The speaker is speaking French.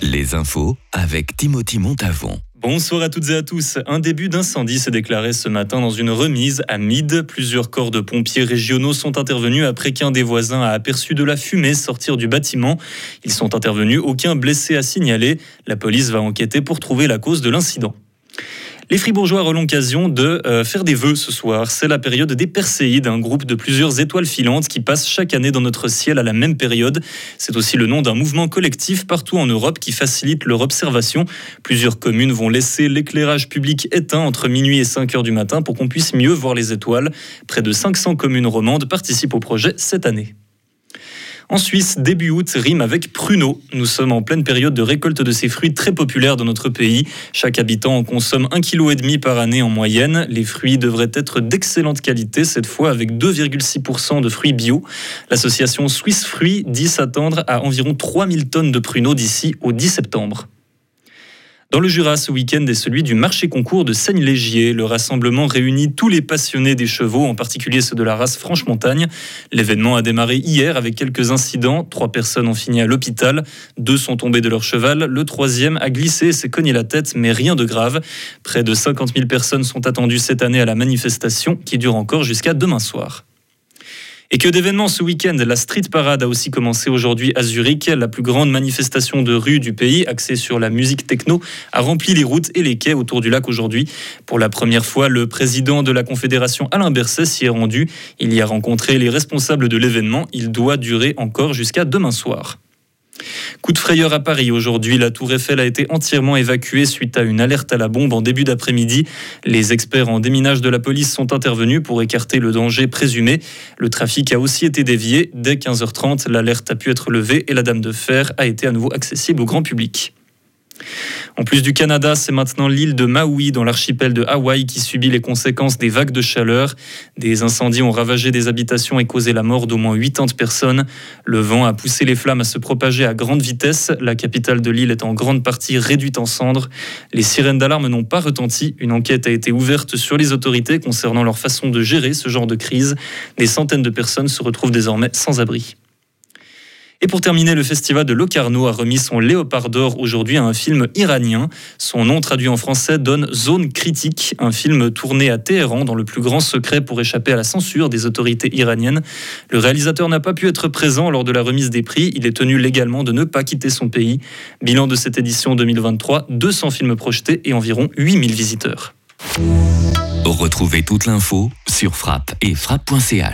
Les infos avec Timothy Montavon. Bonsoir à toutes et à tous. Un début d'incendie s'est déclaré ce matin dans une remise à Mide. Plusieurs corps de pompiers régionaux sont intervenus après qu'un des voisins a aperçu de la fumée sortir du bâtiment. Ils sont intervenus, aucun blessé à signaler. La police va enquêter pour trouver la cause de l'incident. Les Fribourgeois auront l'occasion de euh, faire des vœux ce soir. C'est la période des Perséides, un groupe de plusieurs étoiles filantes qui passent chaque année dans notre ciel à la même période. C'est aussi le nom d'un mouvement collectif partout en Europe qui facilite leur observation. Plusieurs communes vont laisser l'éclairage public éteint entre minuit et 5 heures du matin pour qu'on puisse mieux voir les étoiles. Près de 500 communes romandes participent au projet cette année. En Suisse, début août rime avec pruneau. Nous sommes en pleine période de récolte de ces fruits très populaires dans notre pays. Chaque habitant en consomme 1,5 kg par année en moyenne. Les fruits devraient être d'excellente qualité, cette fois avec 2,6% de fruits bio. L'association Suisse Fruits dit s'attendre à environ 3000 tonnes de pruneaux d'ici au 10 septembre. Dans le Jura, ce week-end est celui du marché concours de Seigne-Légier. Le rassemblement réunit tous les passionnés des chevaux, en particulier ceux de la race Franche-Montagne. L'événement a démarré hier avec quelques incidents. Trois personnes ont fini à l'hôpital. Deux sont tombées de leur cheval. Le troisième a glissé et s'est cogné la tête, mais rien de grave. Près de 50 000 personnes sont attendues cette année à la manifestation qui dure encore jusqu'à demain soir. Et que d'événements ce week-end, la Street Parade a aussi commencé aujourd'hui à Zurich. La plus grande manifestation de rue du pays, axée sur la musique techno, a rempli les routes et les quais autour du lac aujourd'hui. Pour la première fois, le président de la Confédération Alain Berset s'y est rendu. Il y a rencontré les responsables de l'événement. Il doit durer encore jusqu'à demain soir. Coup de frayeur à Paris aujourd'hui. La tour Eiffel a été entièrement évacuée suite à une alerte à la bombe en début d'après-midi. Les experts en déminage de la police sont intervenus pour écarter le danger présumé. Le trafic a aussi été dévié. Dès 15h30, l'alerte a pu être levée et la Dame de Fer a été à nouveau accessible au grand public. En plus du Canada, c'est maintenant l'île de Maui dans l'archipel de Hawaï qui subit les conséquences des vagues de chaleur. Des incendies ont ravagé des habitations et causé la mort d'au moins 80 personnes. Le vent a poussé les flammes à se propager à grande vitesse. La capitale de l'île est en grande partie réduite en cendres. Les sirènes d'alarme n'ont pas retenti. Une enquête a été ouverte sur les autorités concernant leur façon de gérer ce genre de crise. Des centaines de personnes se retrouvent désormais sans abri. Et pour terminer, le festival de Locarno a remis son Léopard d'or aujourd'hui à un film iranien. Son nom traduit en français donne Zone critique, un film tourné à Téhéran dans le plus grand secret pour échapper à la censure des autorités iraniennes. Le réalisateur n'a pas pu être présent lors de la remise des prix. Il est tenu légalement de ne pas quitter son pays. Bilan de cette édition 2023, 200 films projetés et environ 8000 visiteurs. Retrouvez toute l'info sur frappe et frappe.ch.